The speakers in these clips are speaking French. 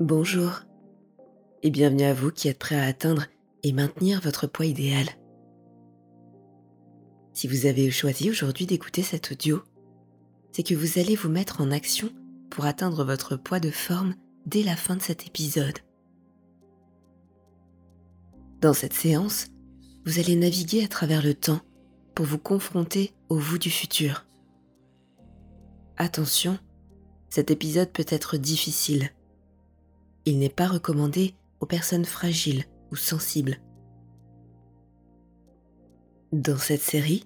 Bonjour et bienvenue à vous qui êtes prêt à atteindre et maintenir votre poids idéal. Si vous avez choisi aujourd'hui d'écouter cet audio, c'est que vous allez vous mettre en action pour atteindre votre poids de forme dès la fin de cet épisode. Dans cette séance, vous allez naviguer à travers le temps pour vous confronter au vous du futur. Attention, cet épisode peut être difficile. N'est pas recommandé aux personnes fragiles ou sensibles. Dans cette série,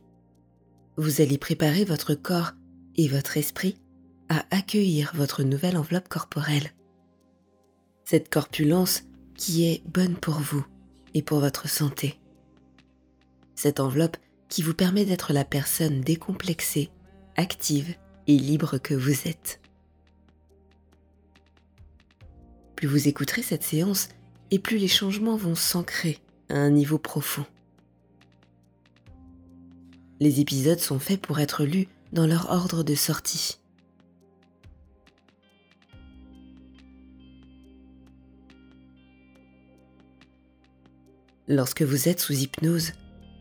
vous allez préparer votre corps et votre esprit à accueillir votre nouvelle enveloppe corporelle. Cette corpulence qui est bonne pour vous et pour votre santé. Cette enveloppe qui vous permet d'être la personne décomplexée, active et libre que vous êtes. Plus vous écouterez cette séance et plus les changements vont s'ancrer à un niveau profond. Les épisodes sont faits pour être lus dans leur ordre de sortie. Lorsque vous êtes sous hypnose,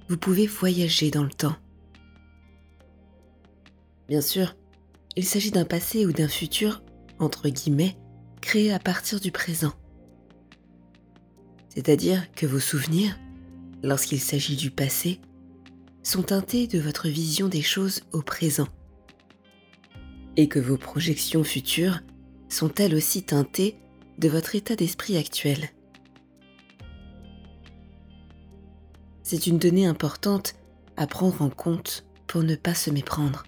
vous pouvez voyager dans le temps. Bien sûr, il s'agit d'un passé ou d'un futur, entre guillemets, créé à partir du présent. C'est-à-dire que vos souvenirs, lorsqu'il s'agit du passé, sont teintés de votre vision des choses au présent. Et que vos projections futures sont elles aussi teintées de votre état d'esprit actuel. C'est une donnée importante à prendre en compte pour ne pas se méprendre.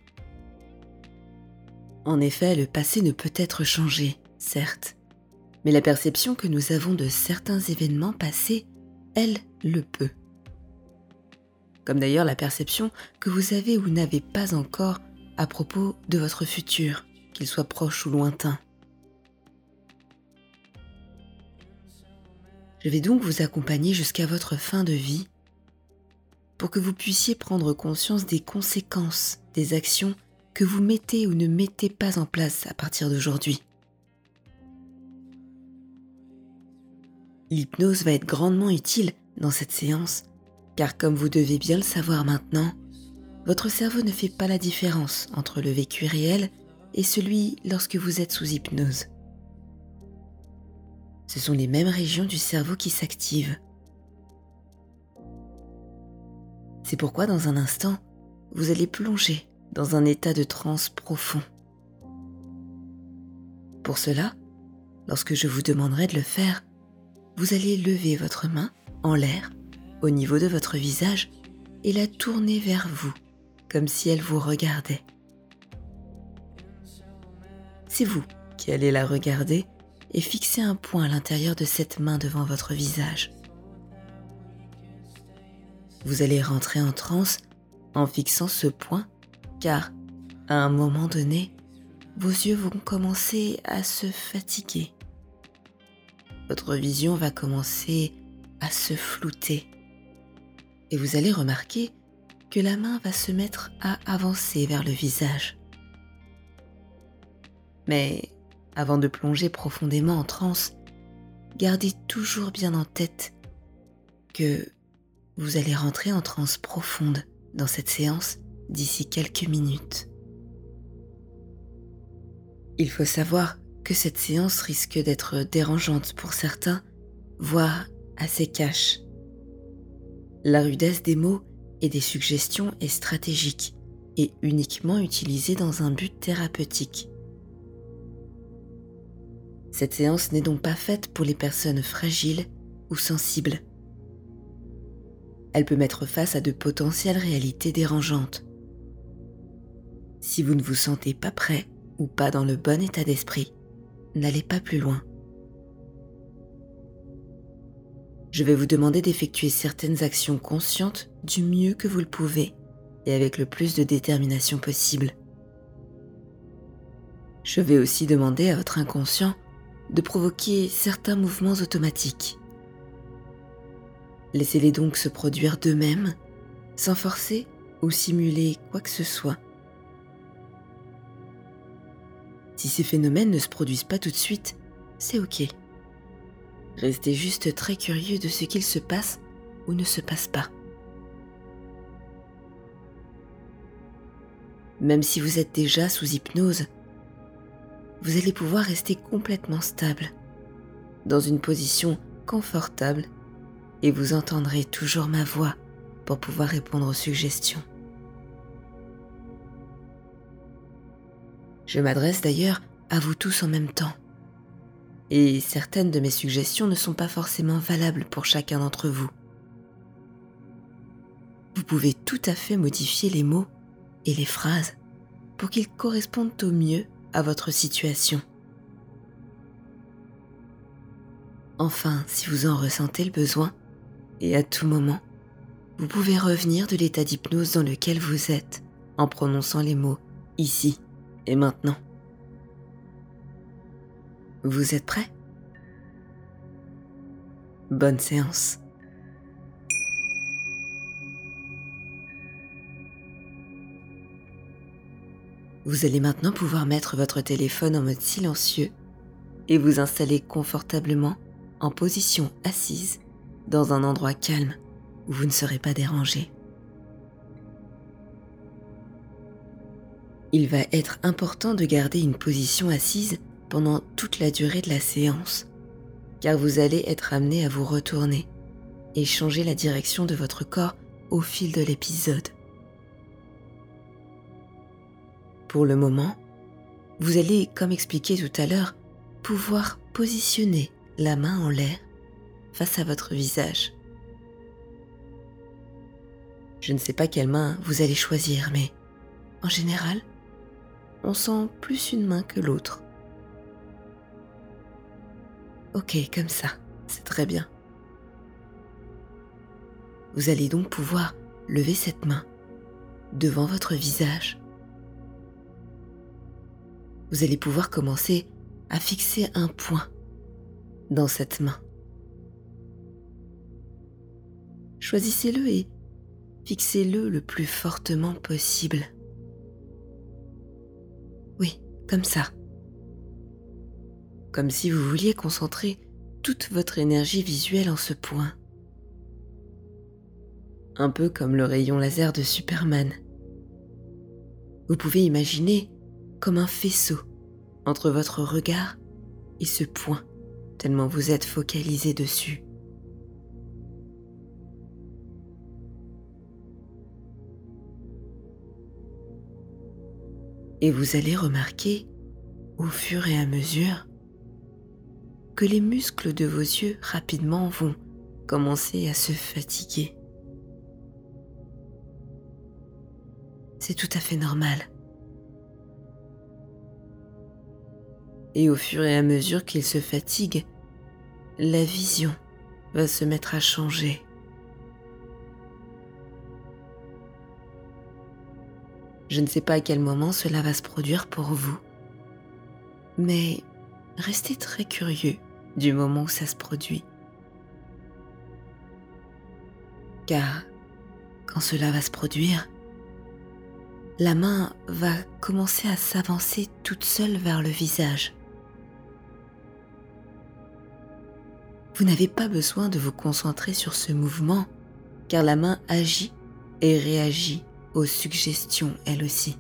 En effet, le passé ne peut être changé, certes, mais la perception que nous avons de certains événements passés, elle, le peut. Comme d'ailleurs la perception que vous avez ou n'avez pas encore à propos de votre futur, qu'il soit proche ou lointain. Je vais donc vous accompagner jusqu'à votre fin de vie pour que vous puissiez prendre conscience des conséquences des actions que vous mettez ou ne mettez pas en place à partir d'aujourd'hui. L'hypnose va être grandement utile dans cette séance, car comme vous devez bien le savoir maintenant, votre cerveau ne fait pas la différence entre le vécu réel et celui lorsque vous êtes sous hypnose. Ce sont les mêmes régions du cerveau qui s'activent. C'est pourquoi dans un instant, vous allez plonger dans un état de transe profond. Pour cela, lorsque je vous demanderai de le faire, vous allez lever votre main en l'air au niveau de votre visage et la tourner vers vous comme si elle vous regardait. C'est vous qui allez la regarder et fixer un point à l'intérieur de cette main devant votre visage. Vous allez rentrer en transe en fixant ce point car à un moment donné, vos yeux vont commencer à se fatiguer. Votre vision va commencer à se flouter. Et vous allez remarquer que la main va se mettre à avancer vers le visage. Mais avant de plonger profondément en transe, gardez toujours bien en tête que vous allez rentrer en transe profonde dans cette séance d'ici quelques minutes. Il faut savoir que cette séance risque d'être dérangeante pour certains, voire assez cash. La rudesse des mots et des suggestions est stratégique et uniquement utilisée dans un but thérapeutique. Cette séance n'est donc pas faite pour les personnes fragiles ou sensibles. Elle peut mettre face à de potentielles réalités dérangeantes. Si vous ne vous sentez pas prêt ou pas dans le bon état d'esprit, n'allez pas plus loin. Je vais vous demander d'effectuer certaines actions conscientes du mieux que vous le pouvez et avec le plus de détermination possible. Je vais aussi demander à votre inconscient de provoquer certains mouvements automatiques. Laissez-les donc se produire d'eux-mêmes, sans forcer ou simuler quoi que ce soit. Si ces phénomènes ne se produisent pas tout de suite, c'est ok, Restez juste très curieux de ce qu'il se passe ou ne se passe pas. Même si vous êtes déjà sous hypnose, vous allez pouvoir rester complètement stable, dans une position confortable, et vous entendrez toujours ma voix pour pouvoir répondre aux suggestions. Je m'adresse d'ailleurs à vous tous en même temps. Et certaines de mes suggestions ne sont pas forcément valables pour chacun d'entre vous. Vous pouvez tout à fait modifier les mots et les phrases pour qu'ils correspondent au mieux à votre situation. Enfin, si vous en ressentez le besoin, et à tout moment, vous pouvez revenir de l'état d'hypnose dans lequel vous êtes en prononçant les mots ici et maintenant? Vous êtes prêt Bonne séance. Vous allez maintenant pouvoir mettre votre téléphone en mode silencieux et vous installer confortablement en position assise dans un endroit calme où vous ne serez pas dérangé. Il va être important de garder une position assise pendant toute la durée de la séance, car vous allez être amené à vous retourner et changer la direction de votre corps au fil de l'épisode. Pour le moment, vous allez, comme expliqué tout à l'heure, pouvoir positionner la main en l'air face à votre visage. Je ne sais pas quelle main vous allez choisir, mais en général, on sent plus une main que l'autre. Ok, comme ça, c'est très bien. Vous allez donc pouvoir lever cette main devant votre visage vous allez pouvoir commencer à fixer un point dans cette main. Choisissez-le et fixez-le le plus fortement possible. Comme ça. Comme si vous vouliez concentrer toute votre énergie visuelle en ce point. Un peu comme le rayon laser de Superman. Vous pouvez imaginer comme un faisceau entre votre regard et ce point, tellement vous êtes focalisé dessus. Et vous allez remarquer, au fur et à mesure, que les muscles de vos yeux rapidement vont commencer à se fatiguer. C'est tout à fait normal. et au fur et à mesure qu'il se fatigue, la vision va se mettre à changer. Je ne sais pas à quel moment cela va se produire pour vous, mais restez très curieux du moment où ça se produit. Car quand cela va se produire, la main va commencer à s'avancer toute seule vers le visage. Vous n'avez pas besoin de vous concentrer sur ce mouvement car la main agit et réagit aux suggestions elle aussi.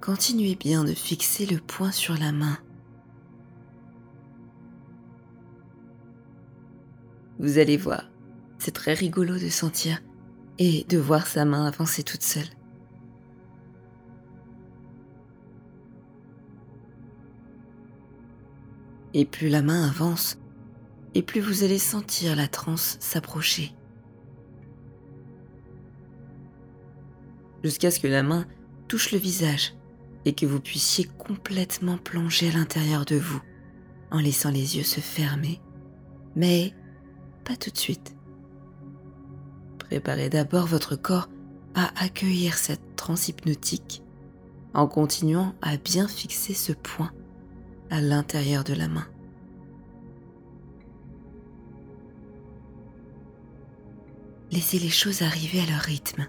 Continuez bien de fixer le point sur la main. Vous allez voir, c'est très rigolo de sentir et de voir sa main avancer toute seule. Et plus la main avance, et plus vous allez sentir la transe s'approcher. Jusqu'à ce que la main touche le visage et que vous puissiez complètement plonger à l'intérieur de vous en laissant les yeux se fermer. Mais pas tout de suite. Préparez d'abord votre corps à accueillir cette transe hypnotique en continuant à bien fixer ce point à l'intérieur de la main. Laissez les choses arriver à leur rythme.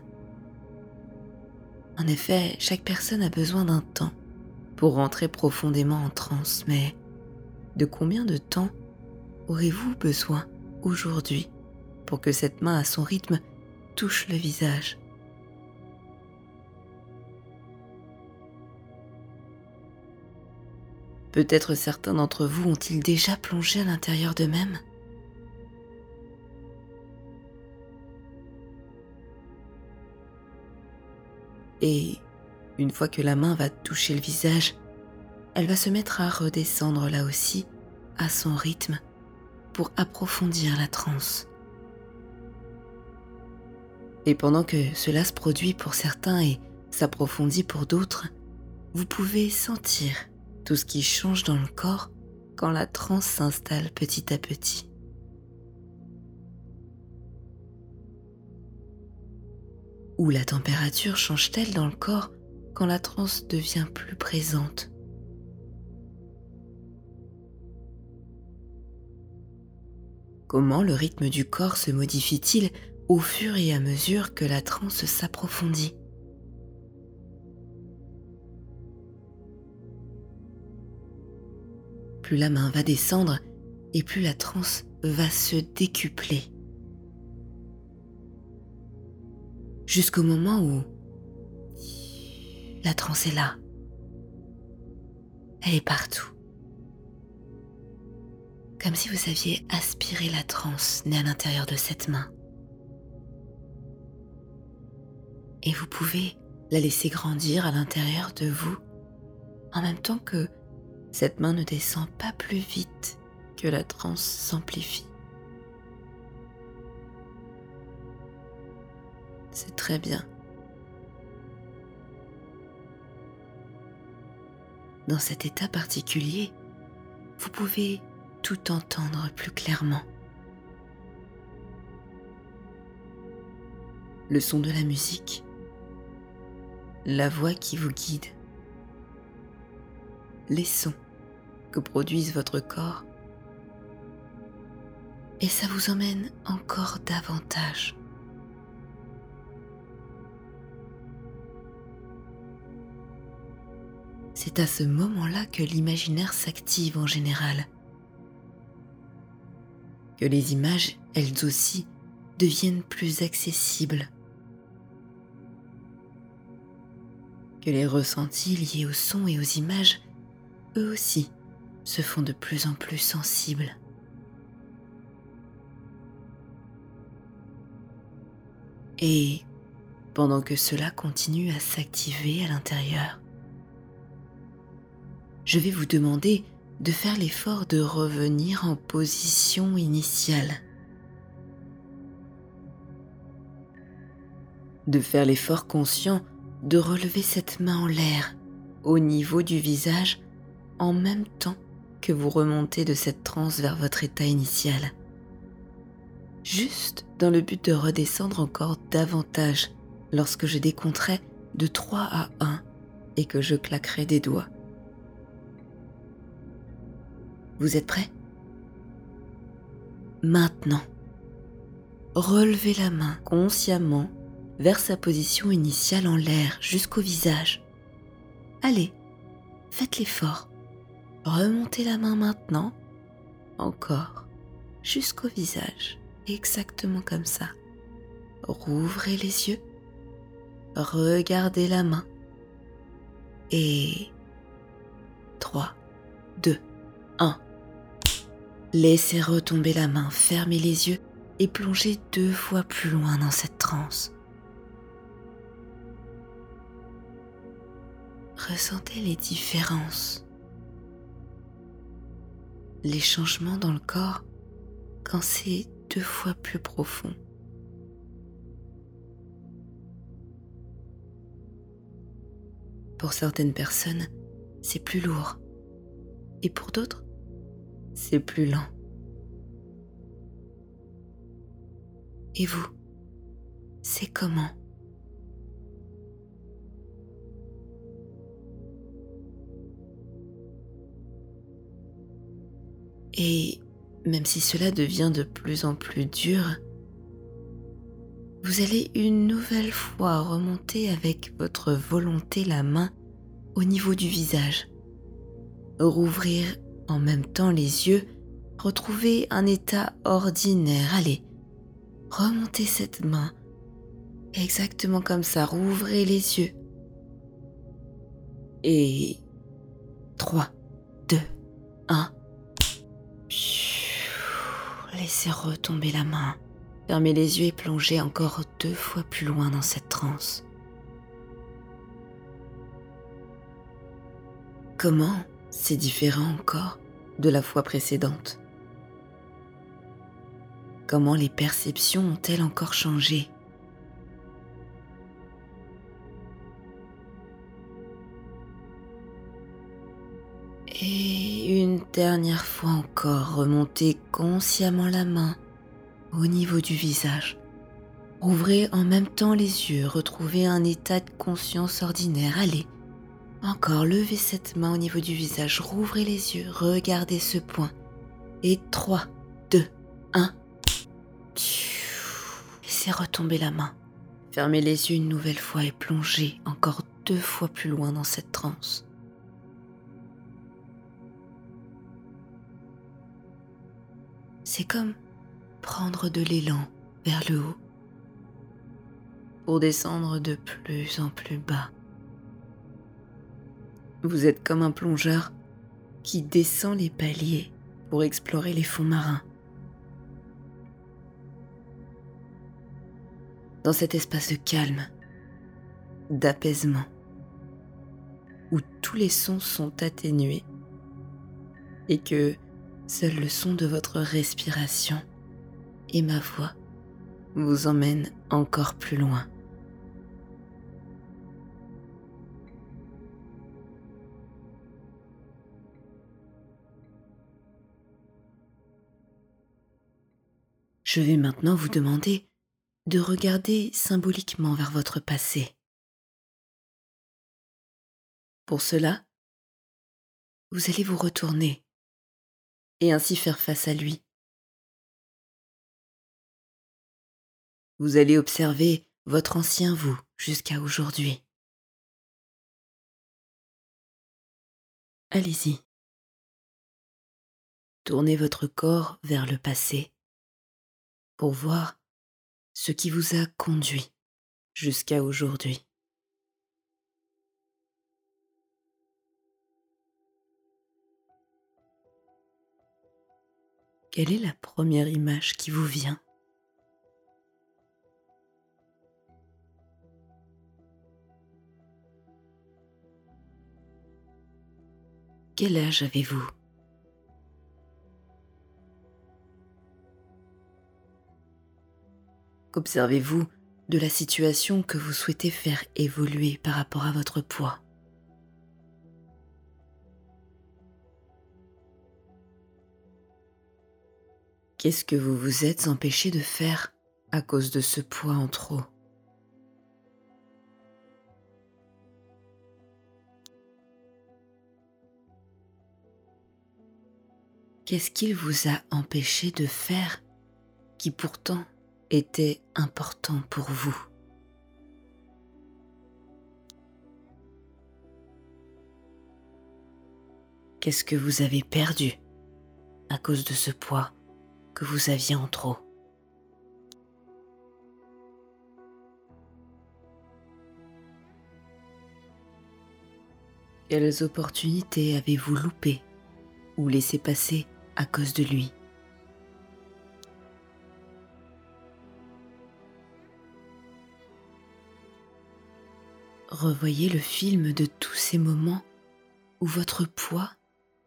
En effet, chaque personne a besoin d'un temps pour rentrer profondément en transe, mais de combien de temps aurez-vous besoin aujourd'hui pour que cette main à son rythme touche le visage? Peut-être certains d'entre vous ont-ils déjà plongé à l'intérieur d'eux-mêmes? Et une fois que la main va toucher le visage, elle va se mettre à redescendre là aussi à son rythme pour approfondir la transe. Et pendant que cela se produit pour certains et s'approfondit pour d'autres, vous pouvez sentir tout ce qui change dans le corps quand la transe s'installe petit à petit. Où la température change-t-elle dans le corps quand la transe devient plus présente? Comment le rythme du corps se modifie-t-il au fur et à mesure que la transe s'approfondit? Plus la main va descendre et plus la transe va se décupler. Jusqu'au moment où la transe est là. Elle est partout. Comme si vous aviez aspiré la transe née à l'intérieur de cette main. Et vous pouvez la laisser grandir à l'intérieur de vous en même temps que cette main ne descend pas plus vite que la transe s'amplifie. C'est très bien. Dans cet état particulier, vous pouvez tout entendre plus clairement. Le son de la musique, la voix qui vous guide, les sons que produise votre corps. Et ça vous emmène encore davantage. C'est à ce moment-là que l'imaginaire s'active en général, que les images, elles aussi, deviennent plus accessibles, que les ressentis liés au son et aux images, eux aussi, se font de plus en plus sensibles. Et pendant que cela continue à s'activer à l'intérieur, je vais vous demander de faire l'effort de revenir en position initiale. De faire l'effort conscient de relever cette main en l'air au niveau du visage en même temps que vous remontez de cette transe vers votre état initial. Juste dans le but de redescendre encore davantage lorsque je décompterai de 3 à 1 et que je claquerai des doigts. Vous êtes prêts? Maintenant, relevez la main consciemment vers sa position initiale en l'air jusqu'au visage. Allez, faites l'effort. Remontez la main maintenant, encore, jusqu'au visage, exactement comme ça. Rouvrez les yeux, regardez la main. Et 3, 2, 1. Laissez retomber la main, fermez les yeux et plongez deux fois plus loin dans cette transe. Ressentez les différences les changements dans le corps quand c'est deux fois plus profond. Pour certaines personnes, c'est plus lourd. Et pour d'autres, c'est plus lent. Et vous, c'est comment? Et même si cela devient de plus en plus dur, vous allez une nouvelle fois remonter avec votre volonté la main au niveau du visage. Rouvrir en même temps les yeux, retrouver un état ordinaire. Allez, remontez cette main. Exactement comme ça, rouvrez les yeux. Et 3, 2, 1. Laissez retomber la main. Fermez les yeux et plongez encore deux fois plus loin dans cette transe. Comment c'est différent encore de la fois précédente Comment les perceptions ont-elles encore changé? Et une dernière fois encore, remontez consciemment la main au niveau du visage. Ouvrez en même temps les yeux, retrouvez un état de conscience ordinaire. Allez, encore levez cette main au niveau du visage, rouvrez les yeux, regardez ce point. Et 3, 2, 1. Laissez retomber la main. Fermez les yeux une nouvelle fois et plongez encore deux fois plus loin dans cette transe. C'est comme prendre de l'élan vers le haut pour descendre de plus en plus bas. Vous êtes comme un plongeur qui descend les paliers pour explorer les fonds marins. Dans cet espace de calme, d'apaisement, où tous les sons sont atténués et que seul le son de votre respiration et ma voix vous emmènent encore plus loin. Je vais maintenant vous demander de regarder symboliquement vers votre passé. Pour cela, vous allez vous retourner et ainsi faire face à lui. Vous allez observer votre ancien vous jusqu'à aujourd'hui. Allez-y. Tournez votre corps vers le passé pour voir ce qui vous a conduit jusqu'à aujourd'hui. Quelle est la première image qui vous vient? Quel âge avez-vous? Qu'observez-vous de la situation que vous souhaitez faire évoluer par rapport à votre poids? Qu'est-ce que vous vous êtes empêché de faire à cause de ce poids en trop? Qu'est-ce qu'il vous a empêché de faire qui pourtant était important pour vous. Qu'est-ce que vous avez perdu à cause de ce poids que vous aviez en trop? Quelles opportunités avez-vous loupées ou laissé passer à cause de lui? Revoyez le film de tous ces moments où votre poids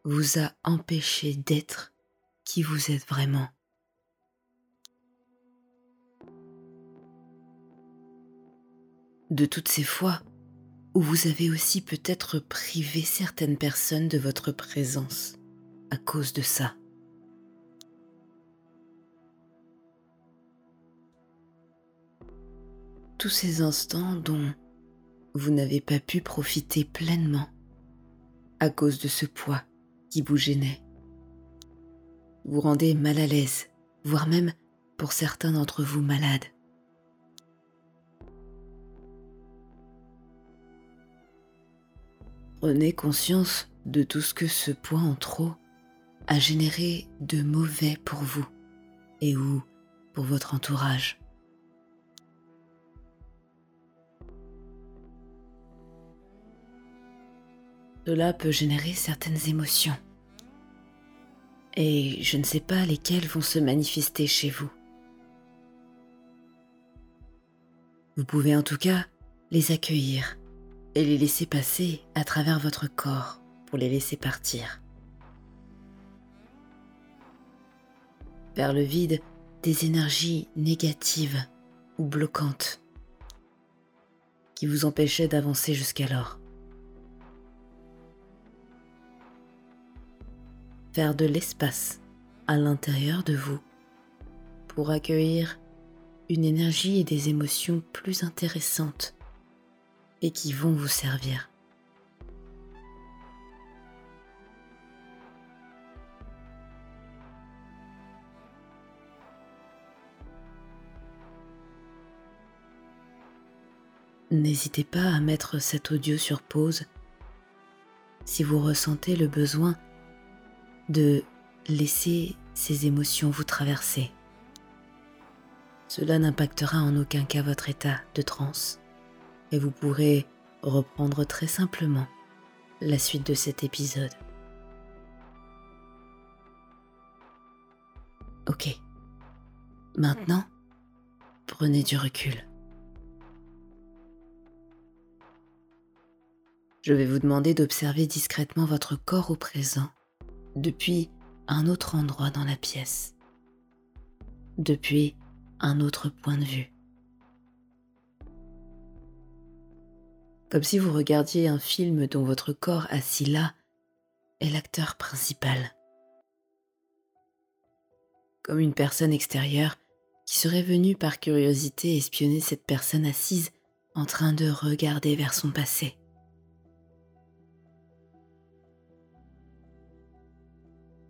vous a empêché d'être qui vous êtes vraiment. De toutes ces fois où vous avez aussi peut-être privé certaines personnes de votre présence à cause de ça. Tous ces instants dont vous n'avez pas pu profiter pleinement à cause de ce poids qui vous gênait. Vous rendez mal à l'aise, voire même pour certains d'entre vous malades. Prenez conscience de tout ce que ce poids en trop a généré de mauvais pour vous et ou pour votre entourage. Cela peut générer certaines émotions. Et je ne sais pas lesquelles vont se manifester chez vous. Vous pouvez en tout cas les accueillir et les laisser passer à travers votre corps pour les laisser partir. Vers le vide des énergies négatives ou bloquantes qui vous empêchaient d'avancer jusqu'alors. De l'espace à l'intérieur de vous pour accueillir une énergie et des émotions plus intéressantes et qui vont vous servir. N'hésitez pas à mettre cet audio sur pause si vous ressentez le besoin de laisser ces émotions vous traverser. Cela n'impactera en aucun cas votre état de transe et vous pourrez reprendre très simplement la suite de cet épisode. Ok. Maintenant, prenez du recul. Je vais vous demander d'observer discrètement votre corps au présent depuis un autre endroit dans la pièce, depuis un autre point de vue. Comme si vous regardiez un film dont votre corps assis là est l'acteur principal. Comme une personne extérieure qui serait venue par curiosité espionner cette personne assise en train de regarder vers son passé.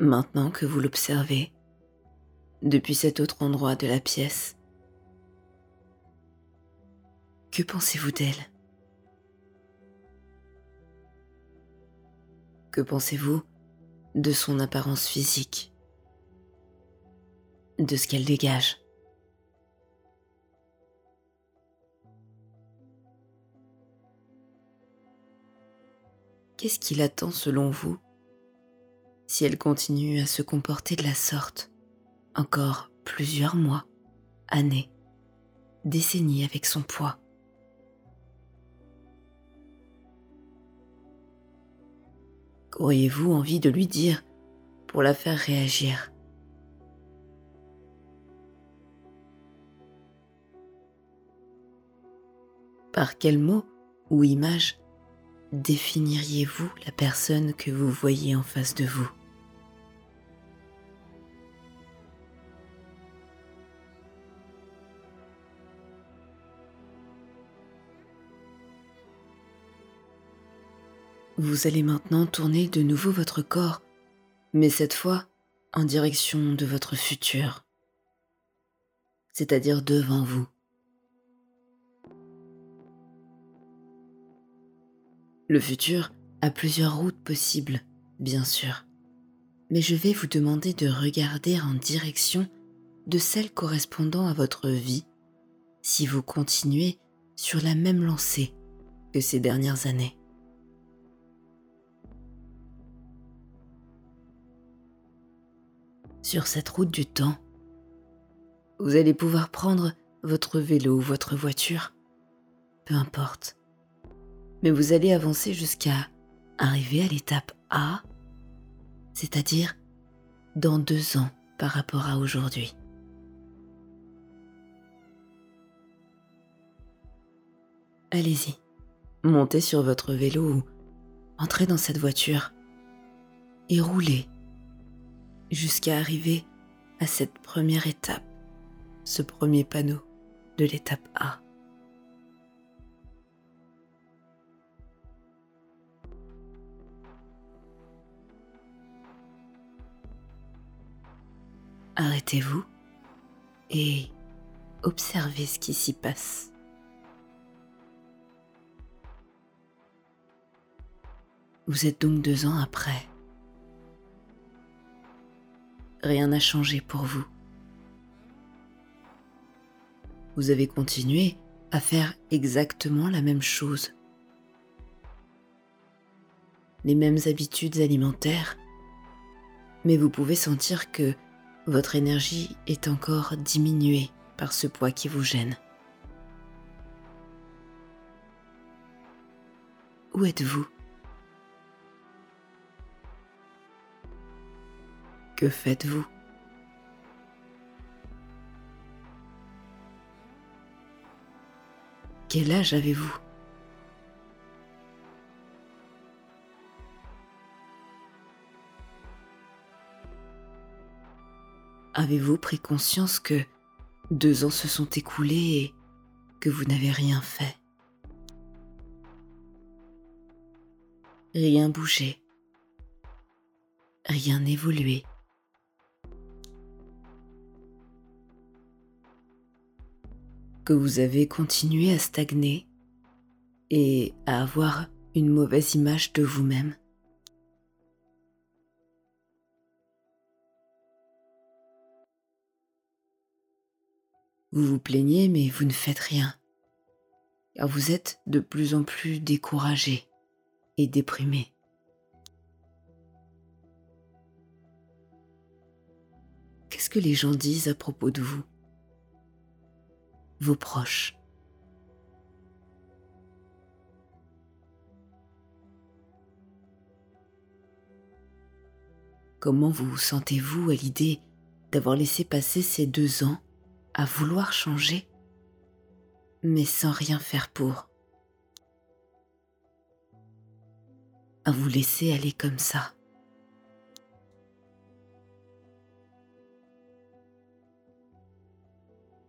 Maintenant que vous l'observez, depuis cet autre endroit de la pièce, que pensez-vous d'elle? Que pensez-vous de son apparence physique? De ce qu'elle dégage? Qu'est-ce qu'il attend selon vous? Si elle continue à se comporter de la sorte. Encore plusieurs mois, années, décennies avec son poids. Qu'auriez-vous envie de lui dire pour la faire réagir? Par quels mots ou images définiriez-vous la personne que vous voyez en face de vous? Vous allez maintenant tourner de nouveau votre corps, mais cette fois en direction de votre futur, c'est-à-dire devant vous. Le futur a plusieurs routes possibles, bien sûr, mais je vais vous demander de regarder en direction de celle correspondant à votre vie si vous continuez sur la même lancée que ces dernières années. Sur cette route du temps. Vous allez pouvoir prendre votre vélo ou votre voiture, peu importe. Mais vous allez avancer jusqu'à arriver à l'étape A, c'est-à-dire dans deux ans par rapport à aujourd'hui. Allez-y, montez sur votre vélo ou entrez dans cette voiture et roulez jusqu'à arriver à cette première étape, ce premier panneau de l'étape A. Arrêtez-vous et observez ce qui s'y passe. Vous êtes donc deux ans après. Rien n'a changé pour vous. Vous avez continué à faire exactement la même chose. Les mêmes habitudes alimentaires, mais vous pouvez sentir que votre énergie est encore diminuée par ce poids qui vous gêne. Où êtes-vous? Que faites-vous? Quel âge avez-vous? Avez-vous pris conscience que deux ans se sont écoulés et que vous n'avez rien fait? Rien bougé, rien évolué. Que vous avez continué à stagner et à avoir une mauvaise image de vous-même. Vous vous plaignez, mais vous ne faites rien, car vous êtes de plus en plus découragé et déprimé. Qu'est-ce que les gens disent à propos de vous? Vos proches. Comment vous sentez-vous à l'idée d'avoir laissé passer ces deux ans à vouloir changer, mais sans rien faire pour? À vous laisser aller comme ça.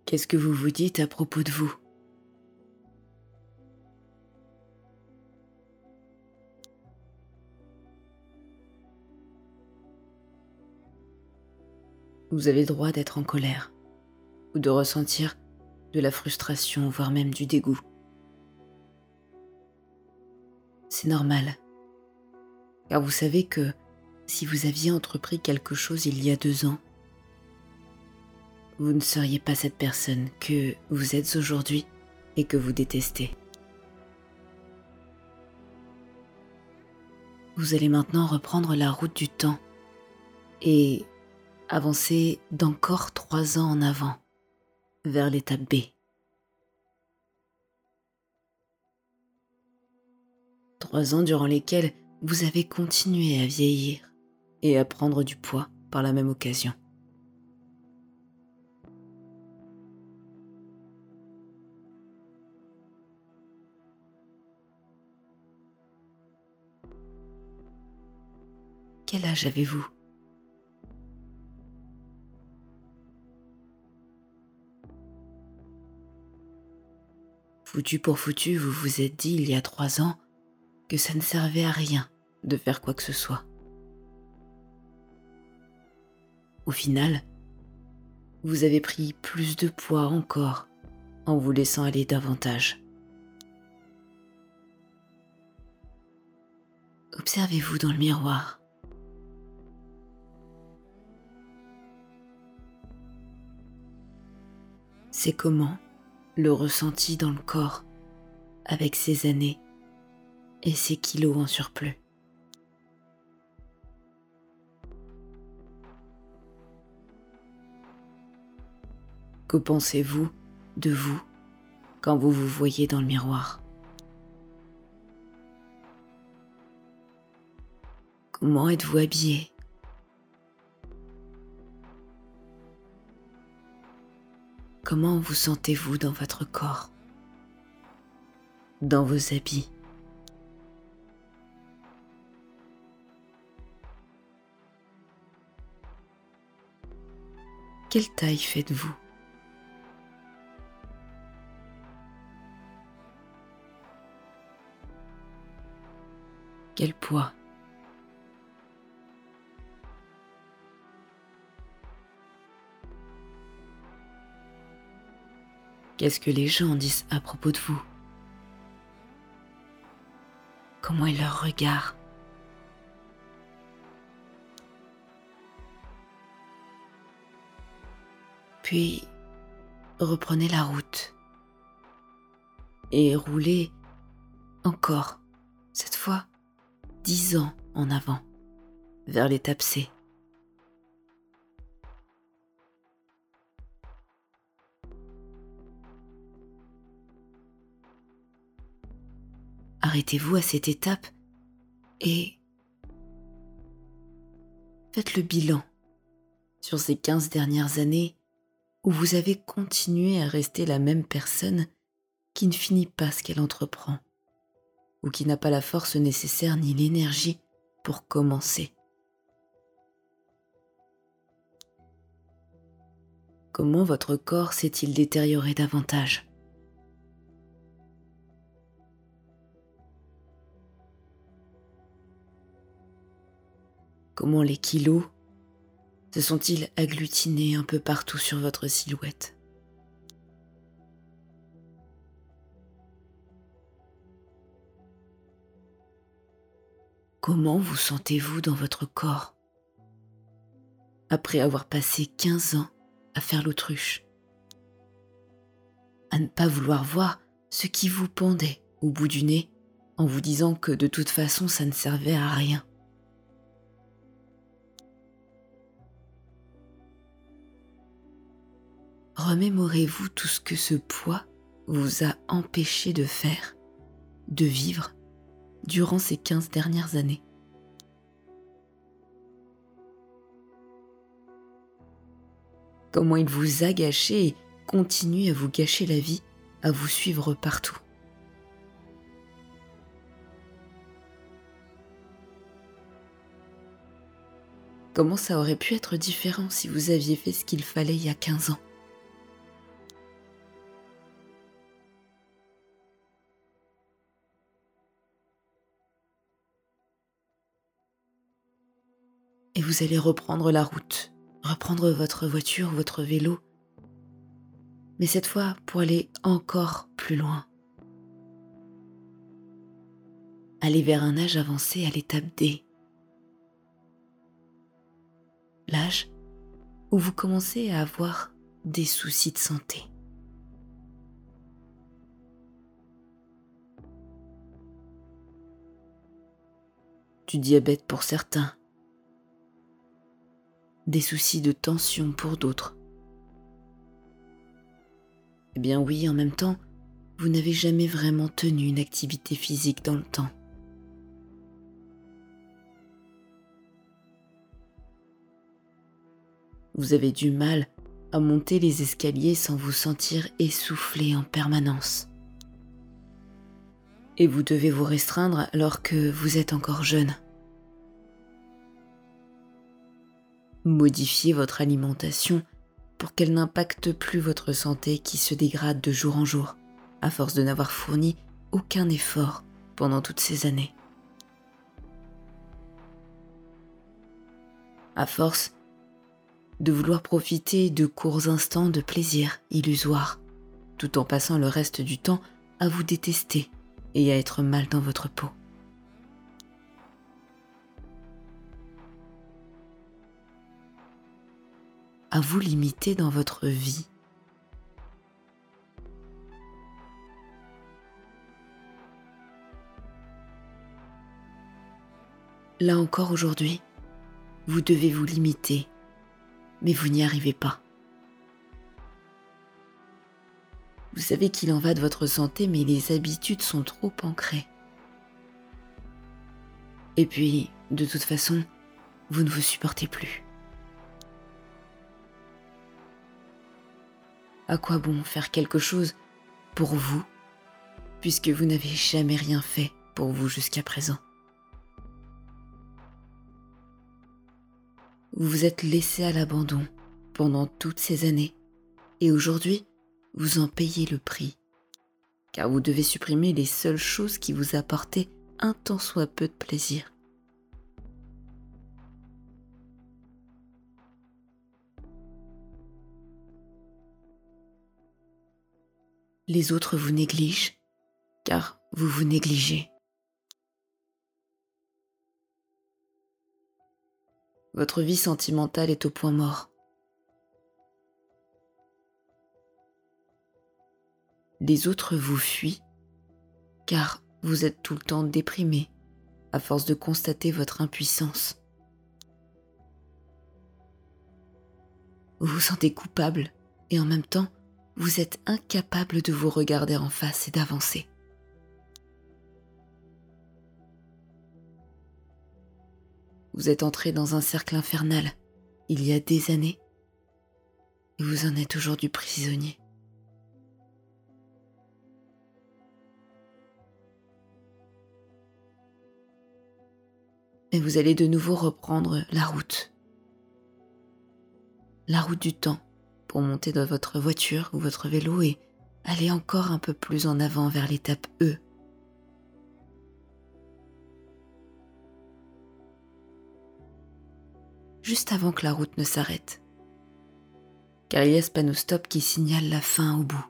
Qu'est-ce que vous vous dites à propos de vous? Vous avez le droit d'être en colère ou de ressentir de la frustration, voire même du dégoût. C'est normal, car vous savez que si vous aviez entrepris quelque chose il y a deux ans, vous ne seriez pas cette personne que vous êtes aujourd'hui et que vous détestez. Vous allez maintenant reprendre la route du temps et avancer d'encore trois ans en avant vers l'étape B. Trois ans durant lesquels vous avez continué à vieillir et à prendre du poids par la même occasion. Quel âge avez-vous? Foutu pour foutu, vous vous êtes dit il y a trois ans que ça ne servait à rien de faire quoi que ce soit. Au final, vous avez pris plus de poids encore en vous laissant aller davantage. Observez-vous dans le miroir. C'est comment le ressenti dans le corps avec ses années et ses kilos en surplus. Que pensez-vous de vous quand vous vous voyez dans le miroir? Comment êtes-vous habillé? Comment vous sentez-vous dans votre corps? Dans vos habits? Quelle taille faites-vous? Quel poids? Qu'est-ce que les gens disent à propos de vous Comment est leur regard Puis, reprenez la route et roulez encore, cette fois, dix ans en avant, vers l'étape C. Arrêtez-vous à cette étape et faites le bilan sur ces 15 dernières années où vous avez continué à rester la même personne qui ne finit pas ce qu'elle entreprend ou qui n'a pas la force nécessaire ni l'énergie pour commencer. Comment votre corps s'est-il détérioré davantage? Comment les kilos se sont-ils agglutinés un peu partout sur votre silhouette? Comment vous sentez-vous dans votre corps? Après avoir passé 15 ans à faire l'autruche. À ne pas vouloir voir ce qui vous pendait au bout du nez en vous disant que de toute façon ça ne servait à rien remémorez-vous tout ce que ce poids vous a empêché de faire, de vivre durant ces 15 dernières années. Comment il vous a gâché et continue à vous gâcher la vie, à vous suivre partout. Comment ça aurait pu être différent si vous aviez fait ce qu'il fallait il y a 15 ans? Vous allez reprendre la route, reprendre votre voiture, votre vélo, mais cette fois pour aller encore plus loin. Aller vers un âge avancé à l'étape D. L'âge où vous commencez à avoir des soucis de santé. Du diabète pour certains, des soucis de tension pour d'autres. Eh bien oui, en même temps, vous n'avez jamais vraiment tenu une activité physique dans le temps. Vous avez du mal à monter les escaliers sans vous sentir essoufflé en permanence. Et vous devez vous restreindre alors que vous êtes encore jeune. Modifiez votre alimentation pour qu'elle n'impacte plus votre santé qui se dégrade de jour en jour, à force de n'avoir fourni aucun effort pendant toutes ces années. À force de vouloir profiter de courts instants de plaisir illusoire, tout en passant le reste du temps à vous détester et à être mal dans votre peau. À vous limiter dans votre vie. Là encore aujourd'hui, vous devez vous limiter, mais vous n'y arrivez pas. Vous savez qu'il en va de votre santé, mais les habitudes sont trop ancrées. Et puis, de toute façon, vous ne vous supportez plus. À quoi bon faire quelque chose pour vous, puisque vous n'avez jamais rien fait pour vous jusqu'à présent? Vous vous êtes laissé à l'abandon pendant toutes ces années, et aujourd'hui, vous en payez le prix, car vous devez supprimer les seules choses qui vous apportaient un tant soit peu de plaisir. Les autres vous négligent, car vous vous négligez. Votre vie sentimentale est au point mort. les autres vous fuient car vous êtes tout le temps déprimé à force de constater votre impuissance. Vous vous sentez coupable et en même temps, vous êtes incapable de vous regarder en face et d'avancer. Vous êtes entré dans un cercle infernal il y a des années et vous en êtes aujourd'hui prisonnier. Mais vous allez de nouveau reprendre la route. La route du temps pour monter dans votre voiture ou votre vélo et aller encore un peu plus en avant vers l'étape E. Juste avant que la route ne s'arrête. Car il y a ce panneau stop qui signale la fin au bout.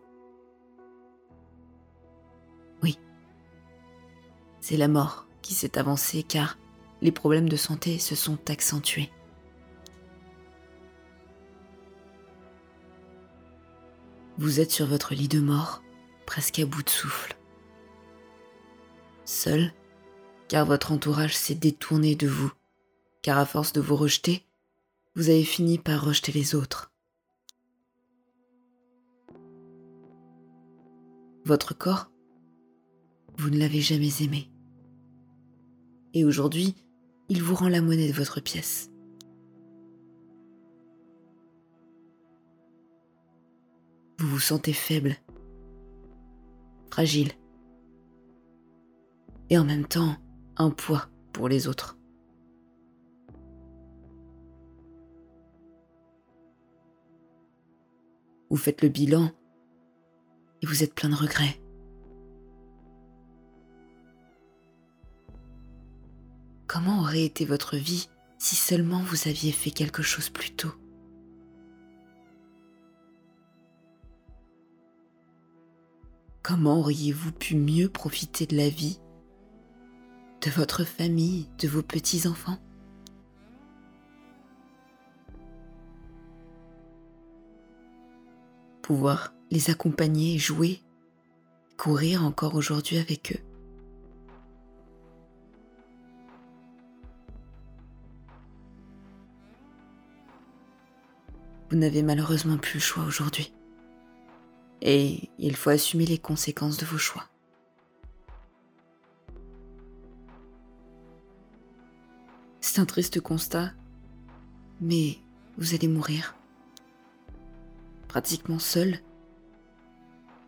Oui, c'est la mort qui s'est avancée car les problèmes de santé se sont accentués. Vous êtes sur votre lit de mort, presque à bout de souffle. Seul, car votre entourage s'est détourné de vous, car à force de vous rejeter, vous avez fini par rejeter les autres. Votre corps, vous ne l'avez jamais aimé. Et aujourd'hui, il vous rend la monnaie de votre pièce. Vous vous sentez faible, fragile, et en même temps un poids pour les autres. Vous faites le bilan et vous êtes plein de regrets. Comment aurait été votre vie si seulement vous aviez fait quelque chose plus tôt? Comment auriez-vous pu mieux profiter de la vie, de votre famille, de vos petits-enfants? Pouvoir les accompagner, jouer, courir encore aujourd'hui avec eux. Vous n'avez malheureusement plus le choix aujourd'hui et il faut assumer les conséquences de vos choix. C'est un triste constat, mais vous allez mourir, pratiquement seul,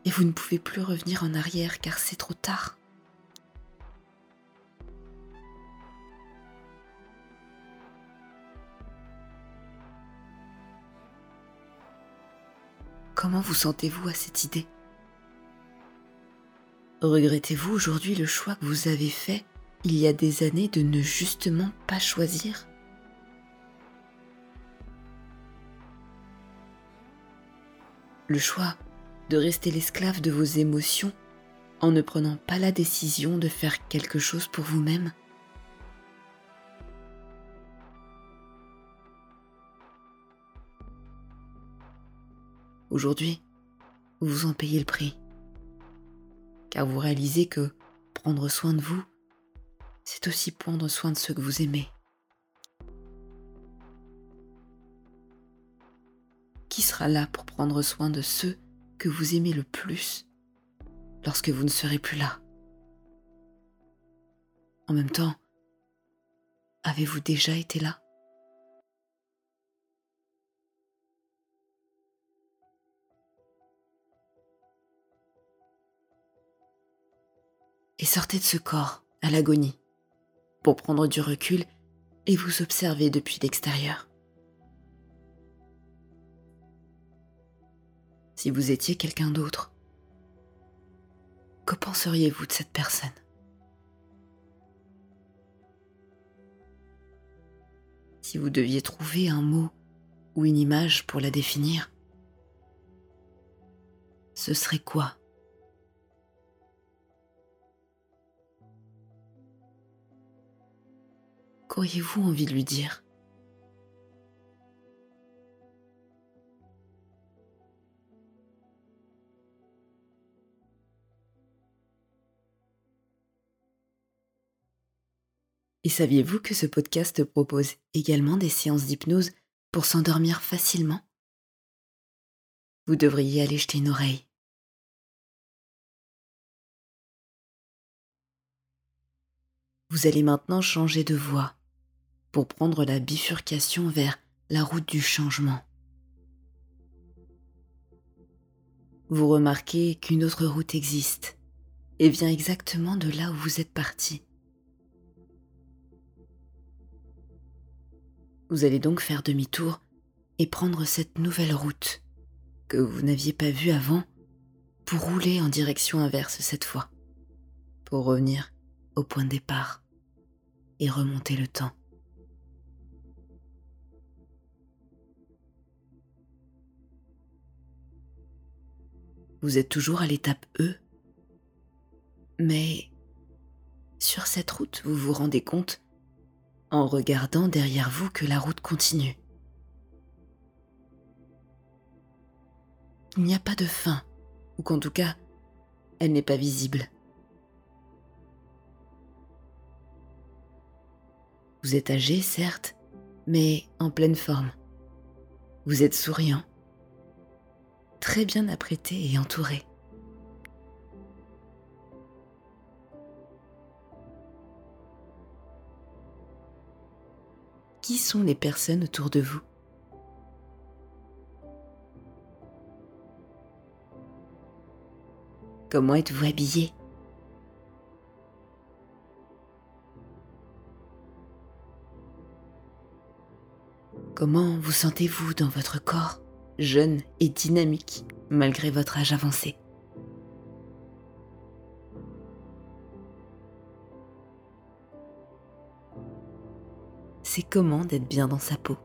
et vous ne pouvez plus revenir en arrière car c'est trop tard. Comment vous sentez-vous à cette idée? Regrettez-vous aujourd'hui le choix que vous avez fait il y a des années de ne justement pas choisir? Le choix de rester l'esclave de vos émotions en ne prenant pas la décision de faire quelque chose pour vous-même? Aujourd'hui, vous en payez le prix. Car vous réalisez que prendre soin de vous, c'est aussi prendre soin de ceux que vous aimez. Qui sera là pour prendre soin de ceux que vous aimez le plus lorsque vous ne serez plus là? En même temps, avez-vous déjà été là? Et sortez de ce corps à l'agonie. Pour prendre du recul et vous observer depuis l'extérieur. Si vous étiez quelqu'un d'autre, que penseriez-vous de cette personne? Si vous deviez trouver un mot ou une image pour la définir, ce serait quoi? qu'auriez-vous envie de lui dire? Et saviez-vous que ce podcast propose également des séances d'hypnose pour s'endormir facilement? Vous devriez aller jeter une oreille. Vous allez maintenant changer de voix pour prendre la bifurcation vers la route du changement. Vous remarquez qu'une autre route existe et vient exactement de là où vous êtes parti. Vous allez donc faire demi-tour et prendre cette nouvelle route que vous n'aviez pas vue avant pour rouler en direction inverse cette fois, pour revenir au point de départ et remonter le temps. Vous êtes toujours à l'étape E, mais sur cette route, vous vous rendez compte en regardant derrière vous que la route continue. Il n'y a pas de fin, ou qu'en tout cas, elle n'est pas visible. Vous êtes âgé, certes, mais en pleine forme. Vous êtes souriant, très bien apprêté et entouré. Qui sont les personnes autour de vous? Comment êtes-vous habillé? Comment vous sentez-vous dans votre corps, jeune et dynamique, malgré votre âge avancé c'est comment d'être bien dans sa peau?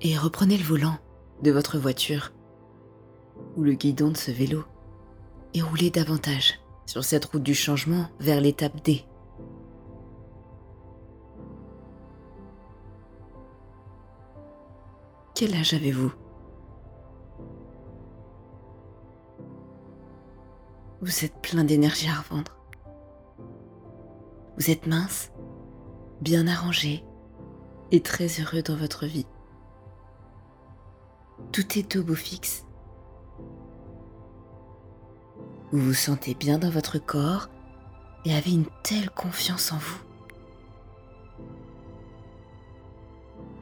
Et reprenez le volant de votre voiture ou le guidon de ce vélo et roulez davantage sur cette route du changement vers l'étape D Quel âge avez-vous? Vous êtes plein d'énergie à revendre. Vous êtes mince, bien arrangé et très heureux dans votre vie. Tout est au beau fixe. Vous vous sentez bien dans votre corps et avez une telle confiance en vous.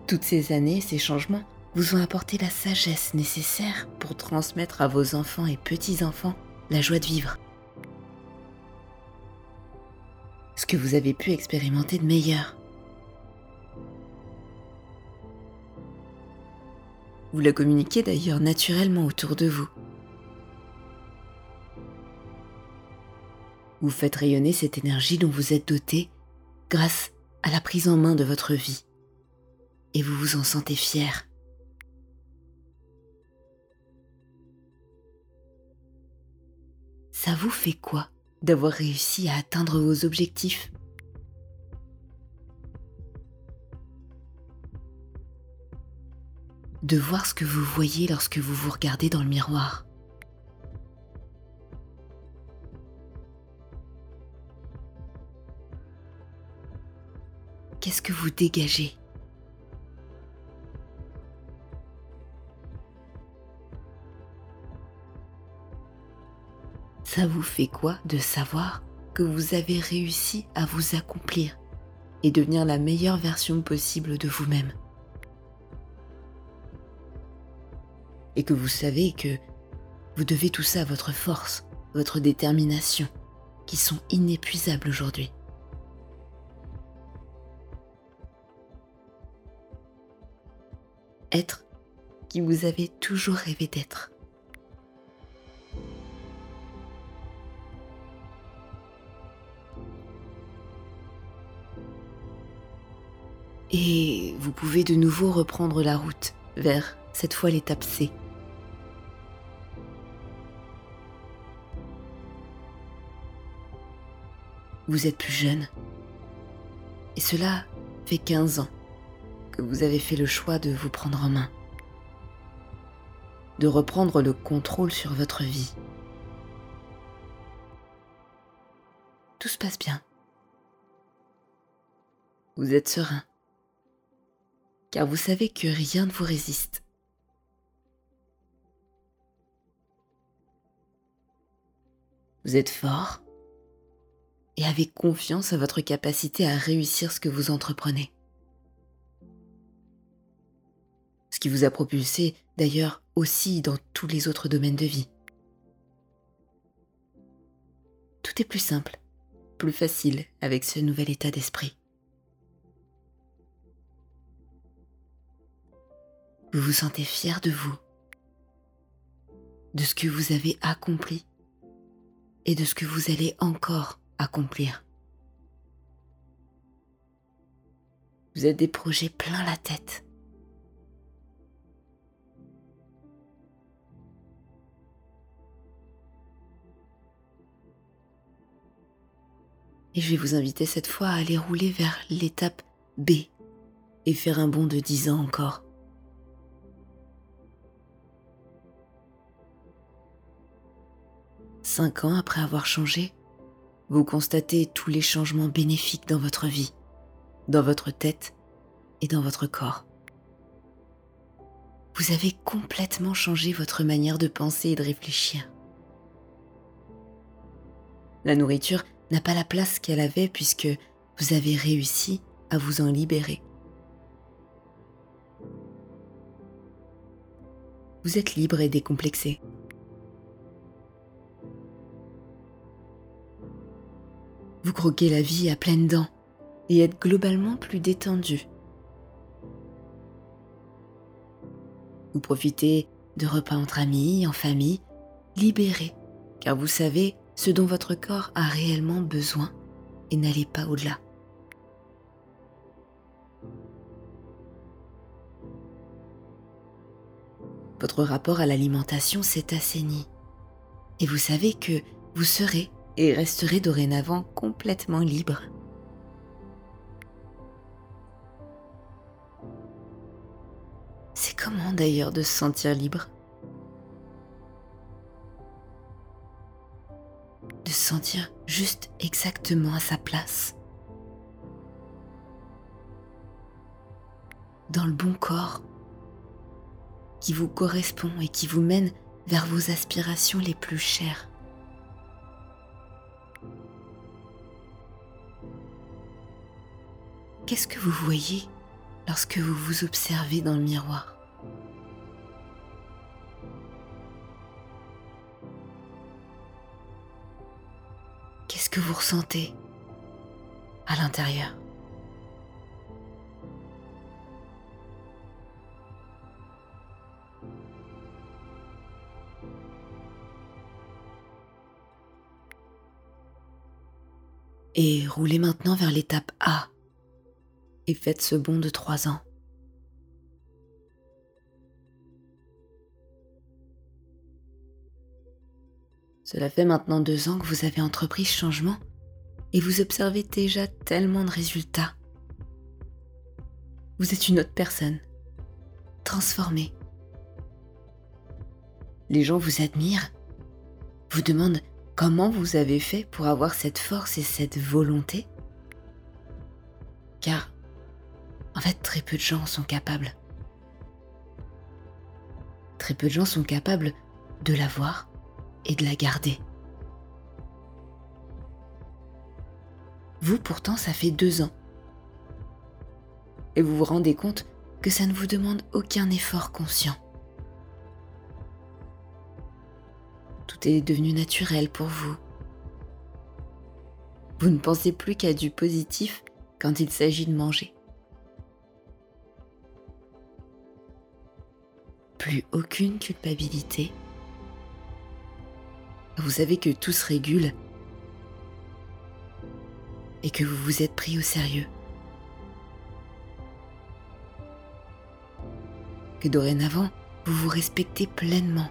Toutes ces années, ces changements vous ont apporté la sagesse nécessaire pour transmettre à vos enfants et petits-enfants la joie de vivre. Ce que vous avez pu expérimenter de meilleur. Vous la communiquez d'ailleurs naturellement autour de vous. Vous faites rayonner cette énergie dont vous êtes doté grâce à la prise en main de votre vie. Et vous vous en sentez fier. ça vous fait quoi d'avoir réussi à atteindre vos objectifs? De voir ce que vous voyez lorsque vous vous regardez dans le miroir. Qu'est-ce que vous dégagez? Ça vous fait quoi de savoir que vous avez réussi à vous accomplir et devenir la meilleure version possible de vous-même? Et que vous savez que vous devez tout ça à votre force, votre détermination, qui sont inépuisables aujourd'hui. Être qui vous avez toujours rêvé d'être. et vous pouvez de nouveau reprendre la route vers cette fois l'étape C. Vous êtes plus jeune et cela fait 15 ans que vous avez fait le choix de vous prendre en main, de reprendre le contrôle sur votre vie. Tout se passe bien. Vous êtes serein, car vous savez que rien ne vous résiste. Vous êtes fort et avez confiance à votre capacité à réussir ce que vous entreprenez. Qui vous a propulsé d'ailleurs aussi dans tous les autres domaines de vie. Tout est plus simple, plus facile avec ce nouvel état d'esprit. Vous vous sentez fier de vous, de ce que vous avez accompli et de ce que vous allez encore accomplir. Vous avez des projets plein la tête. Et je vais vous inviter cette fois à aller rouler vers l'étape B et faire un bond de 10 ans encore. Cinq ans après avoir changé, vous constatez tous les changements bénéfiques dans votre vie, dans votre tête et dans votre corps. Vous avez complètement changé votre manière de penser et de réfléchir. La nourriture n'a pas la place qu'elle avait puisque vous avez réussi à vous en libérer. Vous êtes libre et décomplexé. Vous croquez la vie à pleines dents et êtes globalement plus détendu. Vous profitez de repas entre amis, en famille, libérés, car vous savez ce dont votre corps a réellement besoin et n'allez pas au-delà. Votre rapport à l'alimentation s'est assaini et vous savez que vous serez et resterez dorénavant complètement libre. C'est comment d'ailleurs de se sentir libre? Se sentir juste exactement à sa place. Dans le bon corps qui vous correspond et qui vous mène vers vos aspirations les plus chères. Qu'est-ce que vous voyez lorsque vous vous observez dans le miroir? Ressentez à l'intérieur Et roulez maintenant vers l'étape A et faites ce bond de trois ans. Cela fait maintenant deux ans que vous avez entrepris ce changement et vous observez déjà tellement de résultats. Vous êtes une autre personne, transformée. Les gens vous admirent, vous demandent comment vous avez fait pour avoir cette force et cette volonté. Car en fait, très peu de gens sont capables. Très peu de gens sont capables de la voir et de la garder. Vous, pourtant, ça fait deux ans. Et vous vous rendez compte que ça ne vous demande aucun effort conscient. Tout est devenu naturel pour vous. Vous ne pensez plus qu'à du positif quand il s'agit de manger. plus aucune culpabilité. Vous savez que tout se régule et que vous vous êtes pris au sérieux. Que dorénavant, vous vous respectez pleinement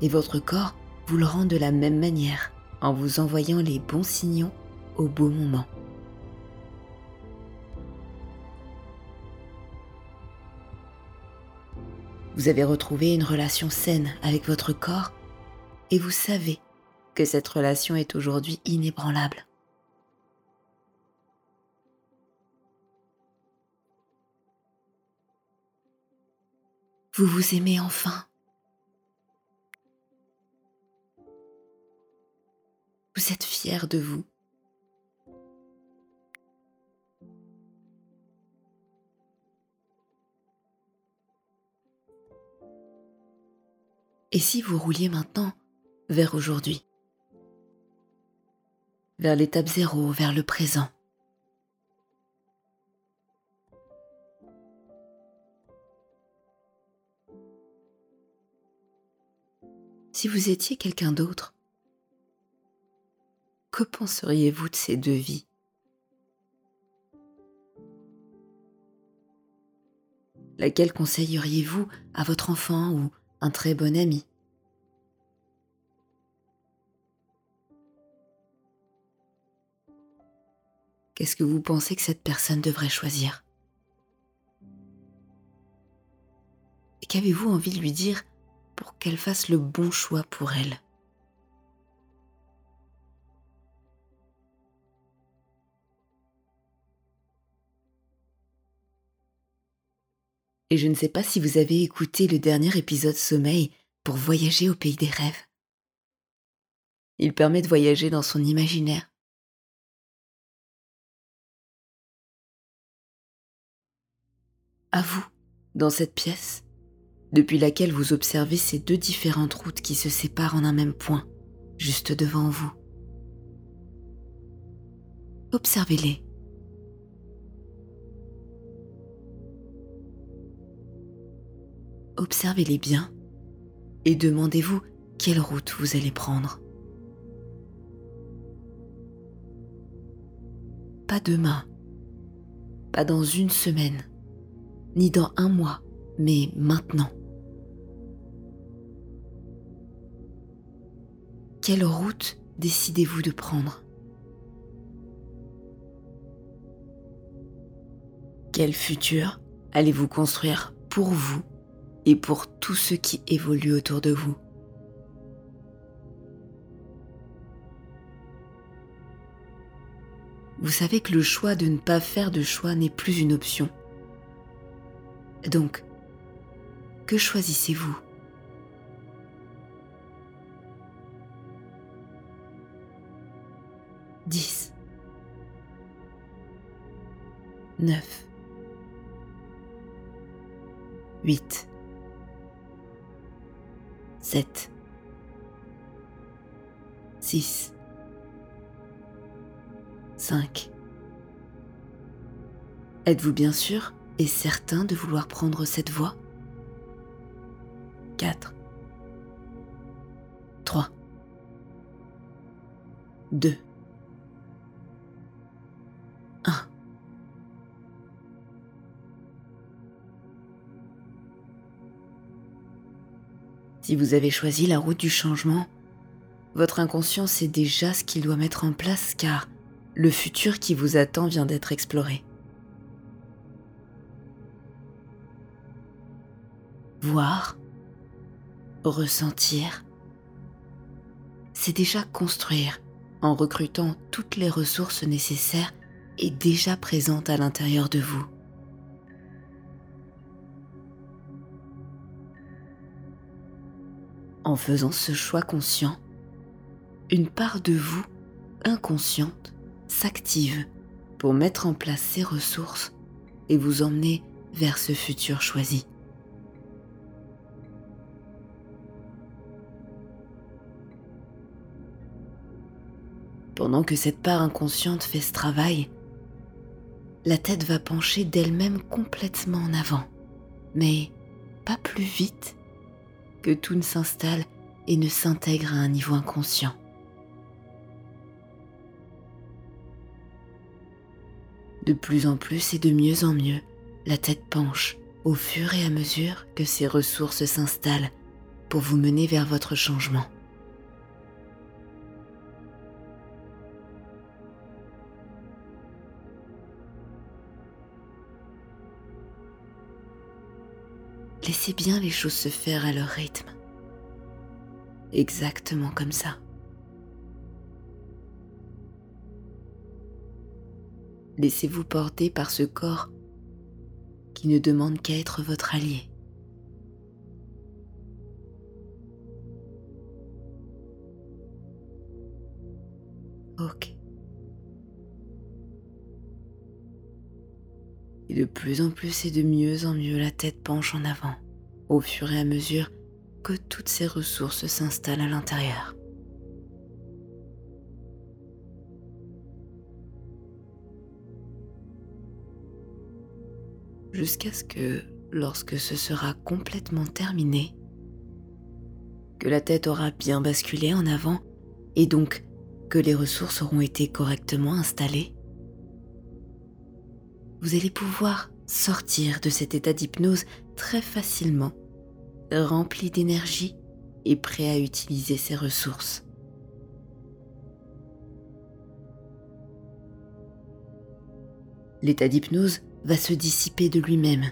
et votre corps vous le rend de la même manière en vous envoyant les bons signaux au beau moment. Vous avez retrouvé une relation saine avec votre corps et vous savez que cette relation est aujourd'hui inébranlable. Vous vous aimez enfin. Vous êtes fier de vous. Et si vous rouliez maintenant vers aujourd'hui? Vers l'étape zéro, vers le présent Si vous étiez quelqu'un d'autre, que penseriez-vous de ces deux vies? Laquelle conseilleriez-vous à votre enfant ou un très bon ami? Qu'est-ce que vous pensez que cette personne devrait choisir? Et qu'avez-vous envie de lui dire pour qu'elle fasse le bon choix pour elle et je ne sais pas si vous avez écouté le dernier épisode Sommeil pour voyager au pays des rêves. Il permet de voyager dans son imaginaire. À vous, dans cette pièce, depuis laquelle vous observez ces deux différentes routes qui se séparent en un même point, juste devant vous. Observez-les. observez-les bien et demandez-vous quelle route vous allez prendre. Pas demain, pas dans une semaine, ni dans un mois, mais maintenant. Quelle route décidez-vous de prendre? Quel futur allez-vous construire pour vous et pour tout ce qui évolue autour de vous? Vous savez que le choix de ne pas faire de choix n'est plus une option. Donc, que choisissez-vous? Dix. Neuf. Huit. 7, 6, 5. Êtes-vous bien sûr et certain de vouloir prendre cette voie? 4, 3, 2, 1. Si vous avez choisi la route du changement, votre inconscient sait déjà ce qu'il doit mettre en place car le futur qui vous attend vient d'être exploré. Voir, ressentir, c'est déjà construire en recrutant toutes les ressources nécessaires et déjà présentes à l'intérieur de vous. En faisant ce choix conscient, une part de vous, inconsciente, s'active pour mettre en place ces ressources et vous emmener vers ce futur choisi. Pendant que cette part inconsciente fait ce travail, la tête va pencher d'elle-même complètement en avant, mais pas plus vite que tout ne s'installe et ne s'intègre à un niveau inconscient. De plus en plus et de mieux en mieux, la tête penche au fur et à mesure que ces ressources s'installent pour vous mener vers votre changement. Laissez bien les choses se faire à leur rythme. Exactement comme ça. Laissez-vous porter par ce corps qui ne demande qu'à être votre allié. Ok. Et de plus en plus et de mieux en mieux, la tête penche en avant, au fur et à mesure que toutes ces ressources s'installent à l'intérieur. Jusqu'à ce que, lorsque ce sera complètement terminé, que la tête aura bien basculé en avant et donc que les ressources auront été correctement installées, vous allez pouvoir sortir de cet état d'hypnose très facilement, rempli d'énergie et prêt à utiliser ses ressources. L'état d'hypnose va se dissiper de lui-même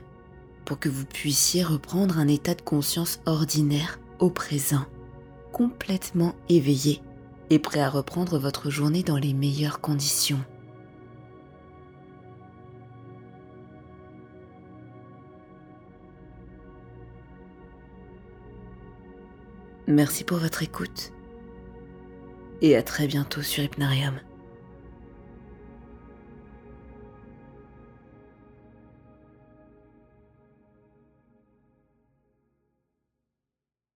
pour que vous puissiez reprendre un état de conscience ordinaire au présent, complètement éveillé et prêt à reprendre votre journée dans les meilleures conditions. Merci pour votre écoute et à très bientôt sur Hypnarium.